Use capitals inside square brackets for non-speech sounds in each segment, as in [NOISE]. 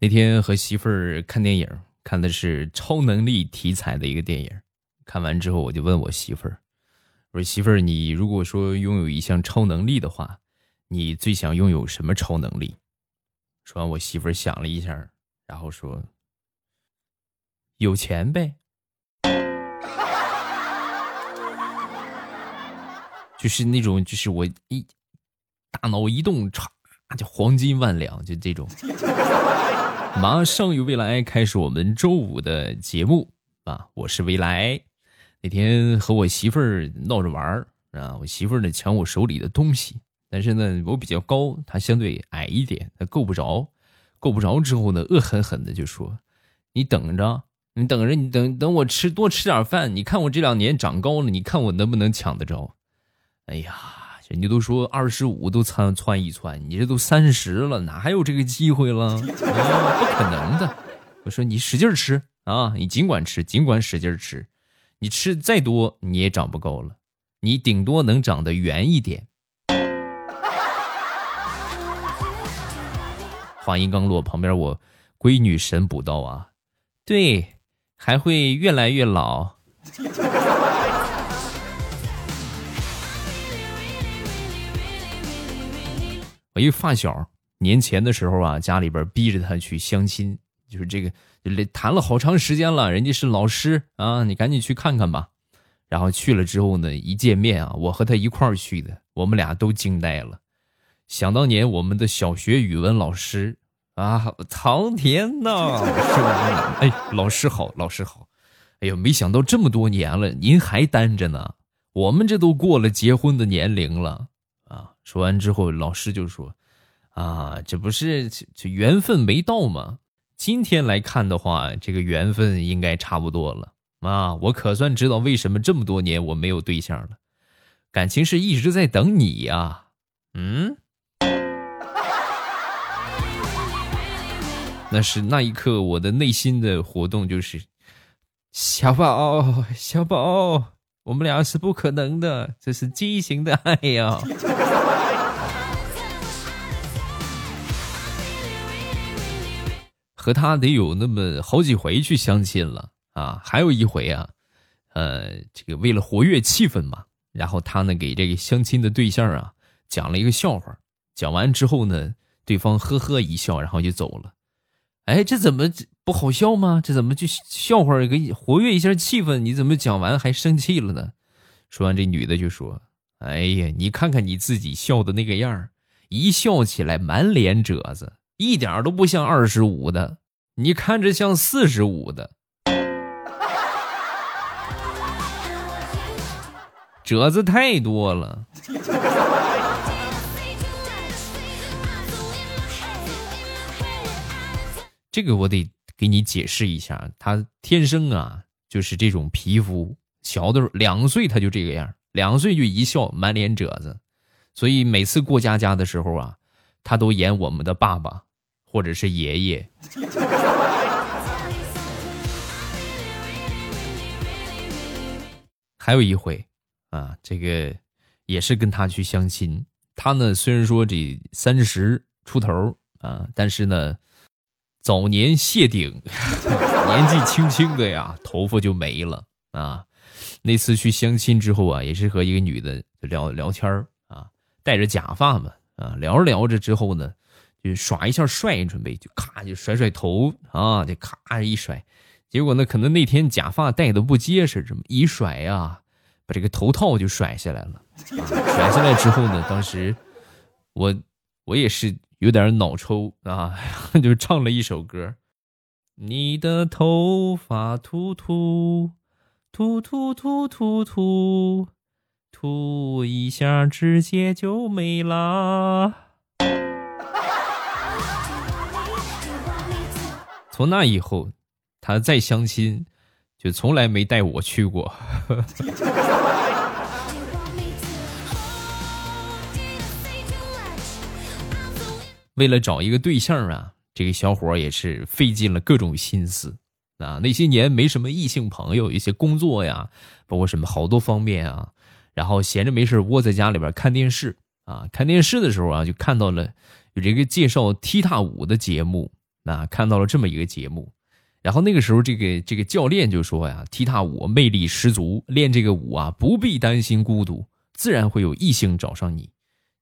那天和媳妇儿看电影，看的是超能力题材的一个电影。看完之后，我就问我媳妇儿：“我说媳妇儿，你如果说拥有一项超能力的话，你最想拥有什么超能力？”说完，我媳妇儿想了一下，然后说：“有钱呗。”就是那种，就是我一大脑一动，歘，就黄金万两，就这种。[LAUGHS] 马上与未来开始我们周五的节目啊！我是未来。那天和我媳妇儿闹着玩儿啊，我媳妇儿呢抢我手里的东西，但是呢我比较高，她相对矮一点，她够不着。够不着之后呢，恶狠狠的就说：“你等着，你等着，你等等我吃多吃点饭，你看我这两年长高了，你看我能不能抢得着？”哎呀，人家都说二十五都窜窜一窜，你这都三十了，哪还有这个机会了？啊，[LAUGHS] 不可能的！我说你使劲吃啊，你尽管吃，尽管使劲吃，你吃再多你也长不高了，你顶多能长得圆一点。话音刚落，旁边我闺女神补刀啊，对，还会越来越老。我一发小年前的时候啊，家里边逼着他去相亲，就是这个谈了好长时间了，人家是老师啊，你赶紧去看看吧。然后去了之后呢，一见面啊，我和他一块儿去的，我们俩都惊呆了。想当年我们的小学语文老师啊，苍天呐！[LAUGHS] 哎，老师好，老师好。哎呦，没想到这么多年了，您还单着呢。我们这都过了结婚的年龄了。说完之后，老师就说：“啊，这不是这缘分没到吗？今天来看的话，这个缘分应该差不多了啊！我可算知道为什么这么多年我没有对象了，感情是一直在等你呀。”嗯，那是那一刻我的内心的活动就是：小宝，小宝，我们俩是不可能的，这是畸形的爱呀。和他得有那么好几回去相亲了啊，还有一回啊，呃，这个为了活跃气氛嘛，然后他呢给这个相亲的对象啊讲了一个笑话，讲完之后呢，对方呵呵一笑，然后就走了。哎，这怎么不好笑吗？这怎么就笑话给活跃一下气氛？你怎么讲完还生气了呢？说完，这女的就说：“哎呀，你看看你自己笑的那个样儿，一笑起来满脸褶子。”一点都不像二十五的，你看着像四十五的，褶子太多了。这个我得给你解释一下，他天生啊就是这种皮肤，小的时候两岁他就这个样，两岁就一笑满脸褶子，所以每次过家家的时候啊，他都演我们的爸爸。或者是爷爷，[LAUGHS] 还有一回啊，这个也是跟他去相亲。他呢，虽然说这三十出头啊，但是呢，早年谢顶，[LAUGHS] 年纪轻轻的呀，头发就没了啊。那次去相亲之后啊，也是和一个女的聊聊天啊，戴着假发嘛啊，聊着聊着之后呢。就耍一下帅，准备就咔就甩甩头啊，就咔一甩，结果呢，可能那天假发戴的不结实，这么一甩呀，把这个头套就甩下来了。甩下来之后呢，当时我我也是有点脑抽啊，[LAUGHS] 就唱了一首歌：你的头发秃秃秃秃秃秃秃，秃一下直接就没啦。从那以后，他再相亲，就从来没带我去过。[LAUGHS] 为了找一个对象啊，这个小伙也是费尽了各种心思啊。那些年没什么异性朋友，一些工作呀，包括什么好多方面啊，然后闲着没事窝在家里边看电视啊。看电视的时候啊，就看到了有这个介绍踢踏舞的节目。啊，看到了这么一个节目，然后那个时候这个这个教练就说呀，踢踏舞魅力十足，练这个舞啊不必担心孤独，自然会有异性找上你。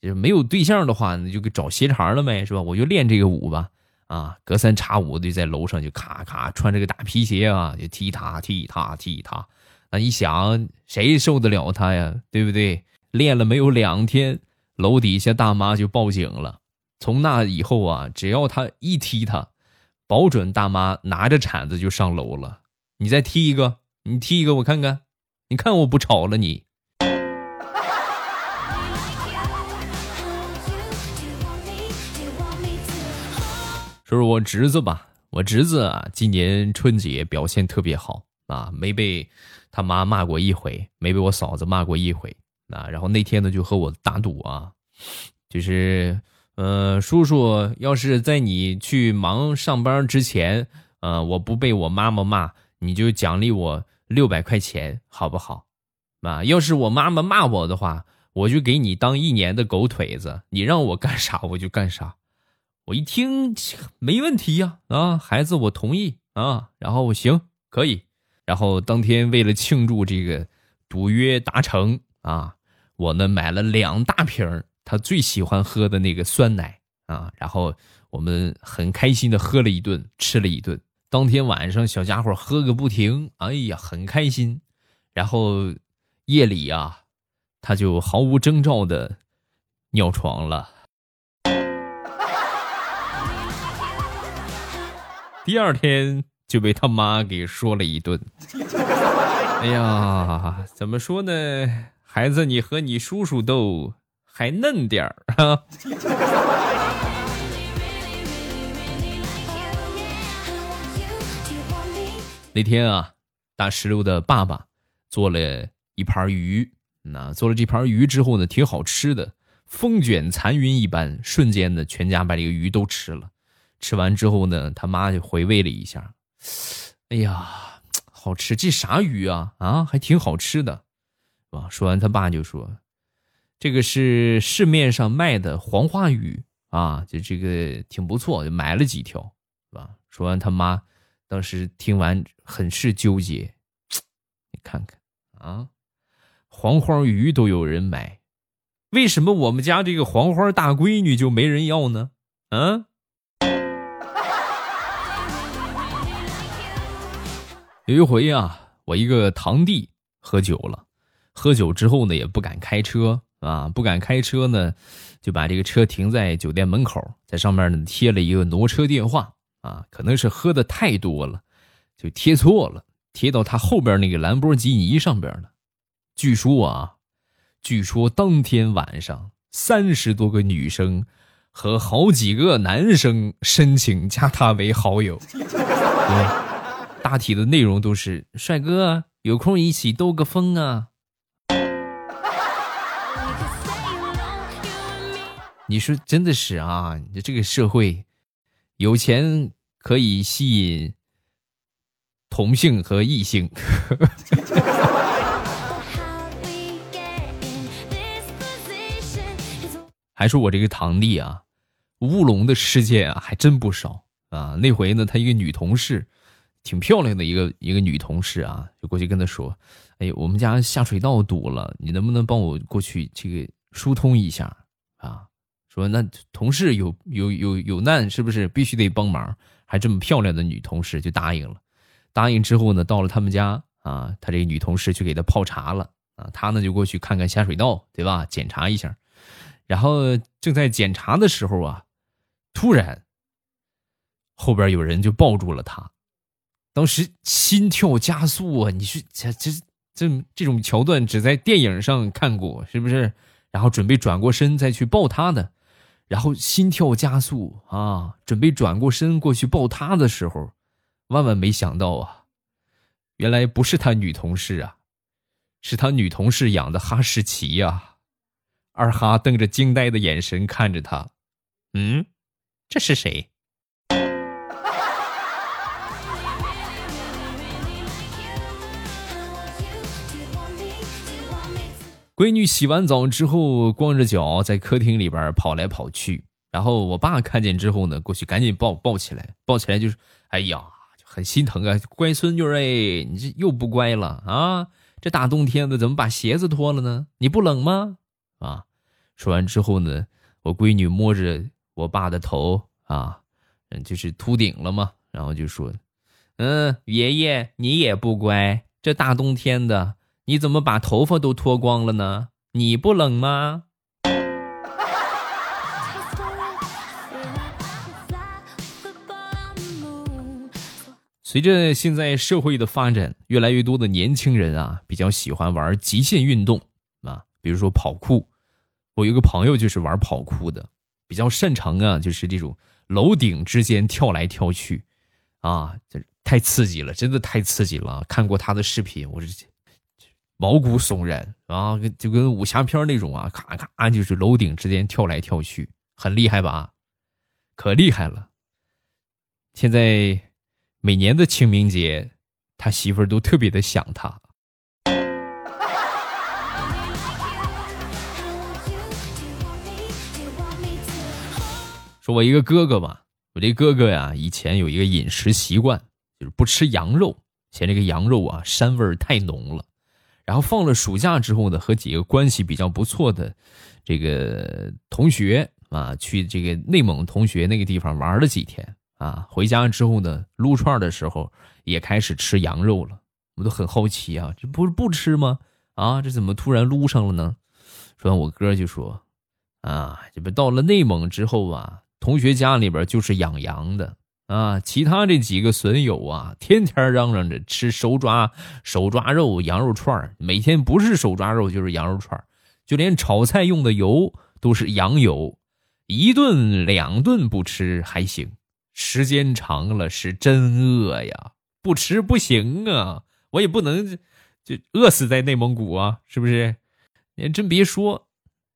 就是没有对象的话，那就给找鞋茬了呗，是吧？我就练这个舞吧，啊，隔三差五的在楼上就咔咔穿这个大皮鞋啊，就踢踏踢踏踢踏。那你想谁受得了他呀？对不对？练了没有两天，楼底下大妈就报警了。从那以后啊，只要他一踢他，保准大妈拿着铲子就上楼了。你再踢一个，你踢一个我看看，你看我不吵了你。说说我侄子吧，我侄子啊，今年春节表现特别好啊，没被他妈骂过一回，没被我嫂子骂过一回啊。然后那天呢，就和我打赌啊，就是，呃，叔叔要是在你去忙上班之前，呃，我不被我妈妈骂，你就奖励我六百块钱，好不好？啊，要是我妈妈骂我的话，我就给你当一年的狗腿子，你让我干啥我就干啥。我一听没问题呀，啊，孩子我同意啊，然后我行可以，然后当天为了庆祝这个赌约达成啊，我呢买了两大瓶他最喜欢喝的那个酸奶啊，然后我们很开心的喝了一顿，吃了一顿。当天晚上小家伙喝个不停，哎呀很开心，然后夜里啊，他就毫无征兆的尿床了。[LAUGHS] 第二天就被他妈给说了一顿。[LAUGHS] 哎呀，怎么说呢？孩子，你和你叔叔斗还嫩点儿啊。[LAUGHS] 那天啊，大石榴的爸爸做了一盘鱼，那做了这盘鱼之后呢，挺好吃的，风卷残云一般，瞬间呢，全家把这个鱼都吃了。吃完之后呢，他妈就回味了一下，哎呀，好吃！这啥鱼啊？啊，还挺好吃的，啊。说完，他爸就说：“这个是市面上卖的黄花鱼啊，就这个挺不错，就买了几条，是吧？”说完，他妈当时听完很是纠结，[TSK] 你看看啊，黄花鱼都有人买，为什么我们家这个黄花大闺女就没人要呢？啊？[LAUGHS] 有一回啊，我一个堂弟喝酒了，喝酒之后呢，也不敢开车啊，不敢开车呢，就把这个车停在酒店门口，在上面呢贴了一个挪车电话啊，可能是喝的太多了，就贴错了，贴到他后边那个兰博基尼上边了。据说啊，据说当天晚上三十多个女生和好几个男生申请加他为好友。[LAUGHS] 大体的内容都是帅哥，有空一起兜个风啊！你说真的是啊？你这个社会，有钱可以吸引同性和异性。[LAUGHS] 还说我这个堂弟啊，乌龙的事件啊还真不少啊。那回呢，他一个女同事。挺漂亮的一个一个女同事啊，就过去跟他说：“哎，我们家下水道堵了，你能不能帮我过去这个疏通一下啊？”说那同事有有有有难，是不是必须得帮忙？还这么漂亮的女同事就答应了。答应之后呢，到了他们家啊，他这个女同事去给他泡茶了啊，他呢就过去看看下水道，对吧？检查一下。然后正在检查的时候啊，突然后边有人就抱住了他。当时心跳加速啊！你是这这这这种桥段只在电影上看过，是不是？然后准备转过身再去抱他的，然后心跳加速啊！准备转过身过去抱她的时候，万万没想到啊，原来不是他女同事啊，是他女同事养的哈士奇呀！二哈瞪着惊呆的眼神看着他，嗯，这是谁？闺女洗完澡之后，光着脚在客厅里边跑来跑去然后我爸看见之后呢，过去赶紧抱抱起来，抱起来就是，哎呀，就很心疼啊，乖孙女哎，你这又不乖了啊！这大冬天的怎么把鞋子脱了呢？你不冷吗？啊！说完之后呢，我闺女摸着我爸的头啊，嗯，就是秃顶了嘛，然后就说：“嗯，爷爷你也不乖，这大冬天的你怎么把头发都脱光了呢？你不冷吗？”随着现在社会的发展，越来越多的年轻人啊，比较喜欢玩极限运动啊，比如说跑酷。我有个朋友就是玩跑酷的，比较擅长啊，就是这种楼顶之间跳来跳去，啊，这太刺激了，真的太刺激了。看过他的视频，我是毛骨悚然啊，就跟武侠片那种啊，咔咔就是楼顶之间跳来跳去，很厉害吧？可厉害了。现在。每年的清明节，他媳妇儿都特别的想他。说，我一个哥哥吧，我这哥哥呀，以前有一个饮食习惯，就是不吃羊肉，嫌这个羊肉啊膻味儿太浓了。然后放了暑假之后呢，和几个关系比较不错的这个同学啊，去这个内蒙同学那个地方玩了几天。啊，回家之后呢，撸串的时候也开始吃羊肉了。我们都很好奇啊，这不是不吃吗？啊，这怎么突然撸上了呢？说完，我哥就说：“啊，这不到了内蒙之后啊，同学家里边就是养羊的啊。其他这几个损友啊，天天嚷嚷着吃手抓手抓肉、羊肉串每天不是手抓肉就是羊肉串就连炒菜用的油都是羊油，一顿两顿不吃还行。”时间长了是真饿呀，不吃不行啊！我也不能就饿死在内蒙古啊，是不是？你真别说，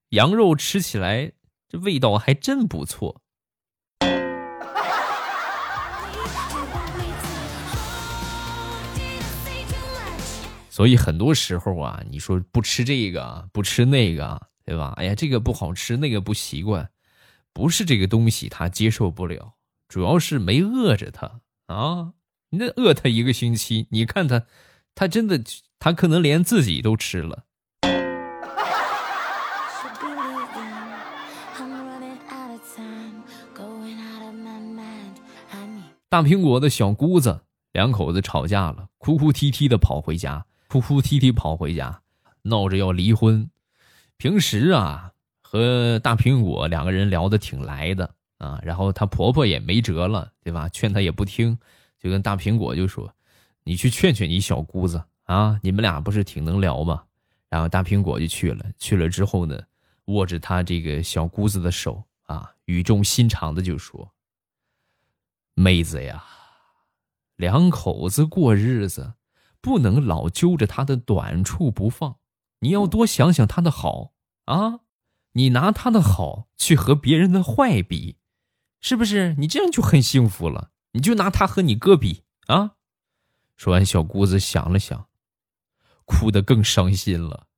羊肉吃起来这味道还真不错。所以很多时候啊，你说不吃这个，不吃那个，对吧？哎呀，这个不好吃，那个不习惯，不是这个东西他接受不了。主要是没饿着他啊！那饿他一个星期，你看他，他真的，他可能连自己都吃了。大苹果的小姑子两口子吵架了，哭哭啼啼的跑回家，哭哭啼啼跑回家，闹着要离婚。平时啊，和大苹果两个人聊得挺来的。啊，然后她婆婆也没辙了，对吧？劝她也不听，就跟大苹果就说：“你去劝劝你小姑子啊，你们俩不是挺能聊吗？”然后大苹果就去了，去了之后呢，握着她这个小姑子的手啊，语重心长的就说：“妹子呀，两口子过日子，不能老揪着他的短处不放，你要多想想他的好啊，你拿他的好去和别人的坏比。”是不是你这样就很幸福了？你就拿他和你哥比啊！说完，小姑子想了想，哭得更伤心了。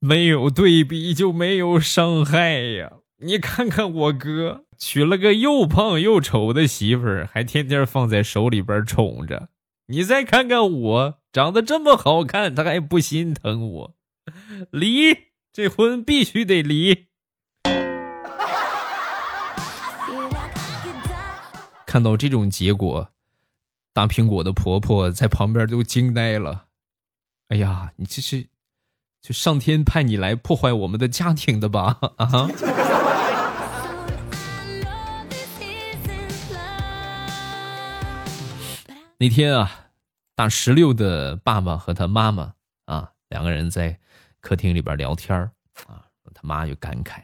没有对比就没有伤害呀！你看看我哥娶了个又胖又丑的媳妇儿，还天天放在手里边宠着。你再看看我，长得这么好看，他还不心疼我？离，这婚必须得离。看到这种结果，大苹果的婆婆在旁边都惊呆了。哎呀，你这是就上天派你来破坏我们的家庭的吧？啊！那天啊，大石榴的爸爸和他妈妈啊，两个人在客厅里边聊天啊，他妈就感慨：“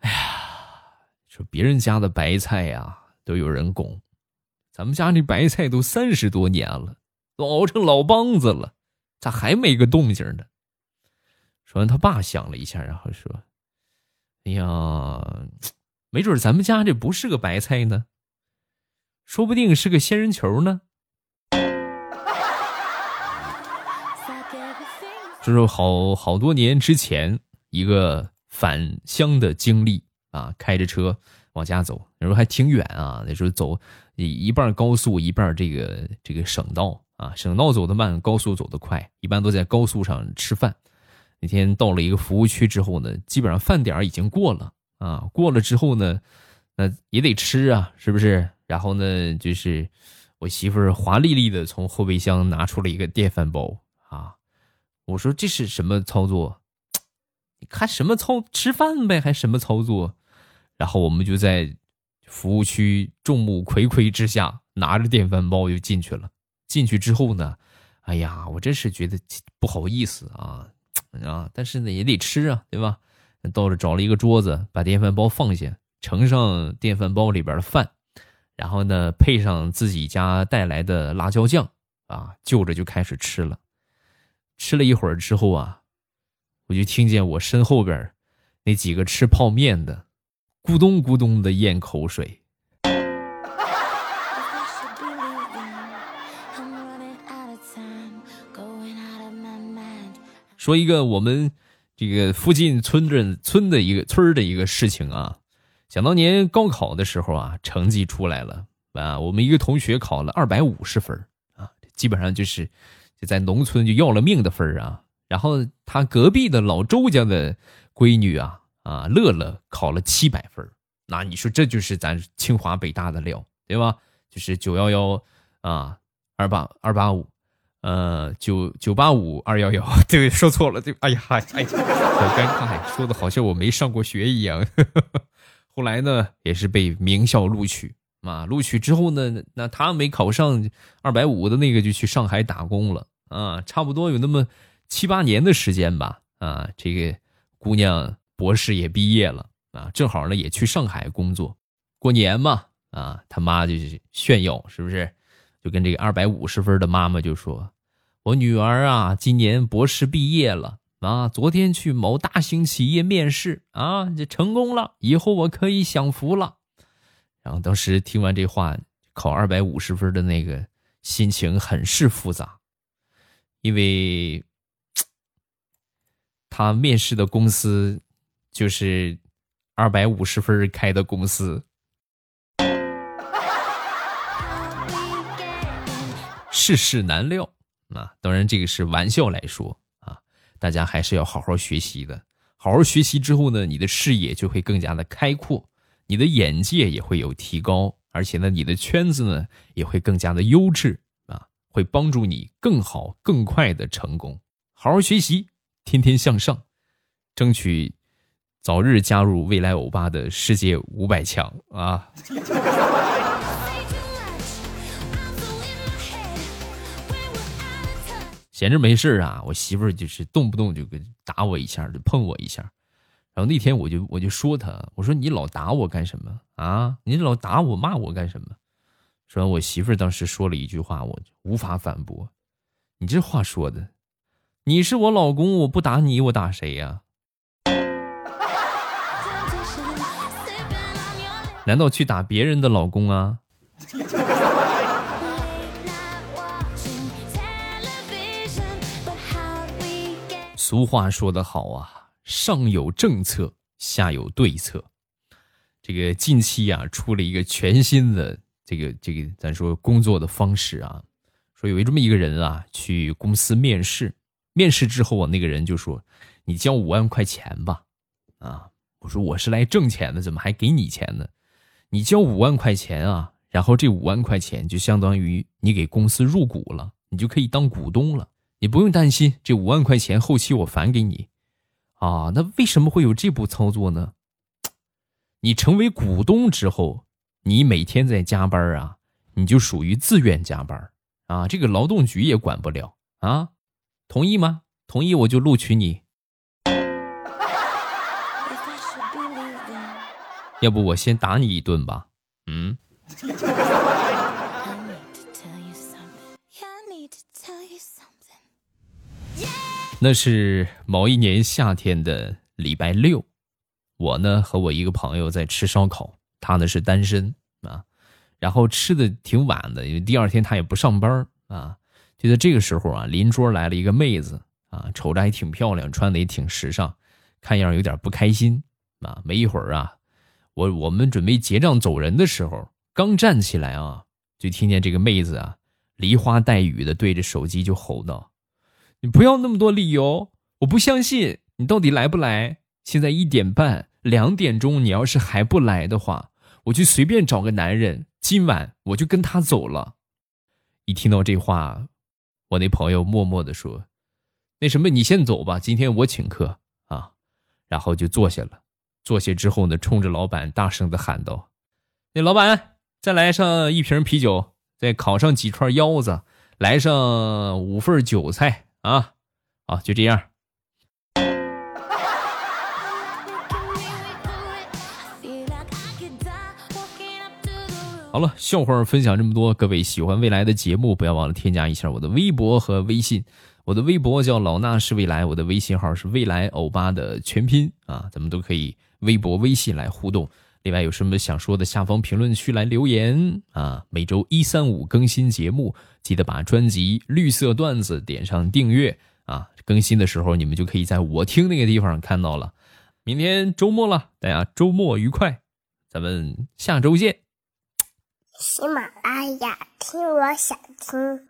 哎呀，说别人家的白菜呀。”都有人拱，咱们家这白菜都三十多年了，都熬成老梆子了，咋还没个动静呢？说完，他爸想了一下，然后说：“哎呀，没准咱们家这不是个白菜呢，说不定是个仙人球呢。”这是好好多年之前一个返乡的经历啊，开着车往家走，那时候还挺远啊，那时候走一半高速，一半这个这个省道啊，省道走得慢，高速走得快，一般都在高速上吃饭。那天到了一个服务区之后呢，基本上饭点已经过了啊，过了之后呢，那也得吃啊，是不是？然后呢，就是我媳妇儿华丽丽的从后备箱拿出了一个电饭煲啊，我说这是什么操作？你看什么操吃饭呗，还什么操作？然后我们就在服务区众目睽睽之下拿着电饭煲就进去了。进去之后呢，哎呀，我真是觉得不好意思啊啊！但是呢也得吃啊，对吧？到了找了一个桌子，把电饭煲放下，盛上电饭煲里边的饭。然后呢，配上自己家带来的辣椒酱，啊，就着就开始吃了。吃了一会儿之后啊，我就听见我身后边那几个吃泡面的，咕咚咕咚的咽口水。说一个我们这个附近村镇村的一个村的一个事情啊。想当年高考的时候啊，成绩出来了啊，我们一个同学考了二百五十分啊，基本上就是就在农村就要了命的分啊。然后他隔壁的老周家的闺女啊啊，乐乐考了七百分那你说这就是咱清华北大的料，对吧？就是九幺幺啊，二八二八五，呃，九九八五二幺幺，[LAUGHS] 对，说错了，对，哎呀，哎，好尴尬，说的好像我没上过学一样。后来呢，也是被名校录取啊。录取之后呢，那他没考上二百五的那个，就去上海打工了啊。差不多有那么七八年的时间吧啊。这个姑娘博士也毕业了啊，正好呢也去上海工作。过年嘛啊，他妈就是炫耀，是不是？就跟这个二百五十分的妈妈就说：“我女儿啊，今年博士毕业了。”啊，昨天去某大型企业面试啊，就成功了，以后我可以享福了。然后当时听完这话，考二百五十分的那个心情很是复杂，因为 [TSK] 他面试的公司就是二百五十分开的公司。世事难料啊，当然这个是玩笑来说。大家还是要好好学习的，好好学习之后呢，你的视野就会更加的开阔，你的眼界也会有提高，而且呢，你的圈子呢也会更加的优质啊，会帮助你更好、更快的成功。好好学习，天天向上，争取早日加入未来欧巴的世界五百强啊！闲着没事啊，我媳妇儿就是动不动就给打我一下，就碰我一下。然后那天我就我就说她，我说你老打我干什么啊？你老打我骂我干什么？说完，我媳妇儿当时说了一句话，我无法反驳。你这话说的，你是我老公，我不打你，我打谁呀？[LAUGHS] 难道去打别人的老公啊？[LAUGHS] 俗话说得好啊，上有政策，下有对策。这个近期啊，出了一个全新的这个这个咱说工作的方式啊，说有这么一个人啊，去公司面试，面试之后啊，那个人就说：“你交五万块钱吧。”啊，我说我是来挣钱的，怎么还给你钱呢？你交五万块钱啊，然后这五万块钱就相当于你给公司入股了，你就可以当股东了。你不用担心，这五万块钱后期我返给你，啊，那为什么会有这步操作呢？你成为股东之后，你每天在加班啊，你就属于自愿加班啊，这个劳动局也管不了啊，同意吗？同意我就录取你，要不我先打你一顿吧，嗯。那是某一年夏天的礼拜六，我呢和我一个朋友在吃烧烤，他呢是单身啊，然后吃的挺晚的，因为第二天他也不上班啊。就在这个时候啊，邻桌来了一个妹子啊，瞅着还挺漂亮，穿的也挺时尚，看样有点不开心啊。没一会儿啊，我我们准备结账走人的时候，刚站起来啊，就听见这个妹子啊，梨花带雨的对着手机就吼道：“你不要那么多理由，我不相信你到底来不来？现在一点半、两点钟，你要是还不来的话，我就随便找个男人，今晚我就跟他走了。”一听到这话，我那朋友默默的说：“那什么，你先走吧，今天我请客啊。”然后就坐下了。坐下之后呢，冲着老板大声的喊道：“那老板，再来上一瓶啤酒，再烤上几串腰子，来上五份韭菜啊！好，就这样。”好了，笑话分享这么多，各位喜欢未来的节目，不要忘了添加一下我的微博和微信。我的微博叫老衲是未来，我的微信号是未来欧巴的全拼啊，咱们都可以微博、微信来互动。另外有什么想说的，下方评论区来留言啊。每周一、三、五更新节目，记得把专辑《绿色段子》点上订阅啊。更新的时候，你们就可以在我听那个地方看到了。明天周末了，大家周末愉快，咱们下周见。喜马拉雅，听我想听。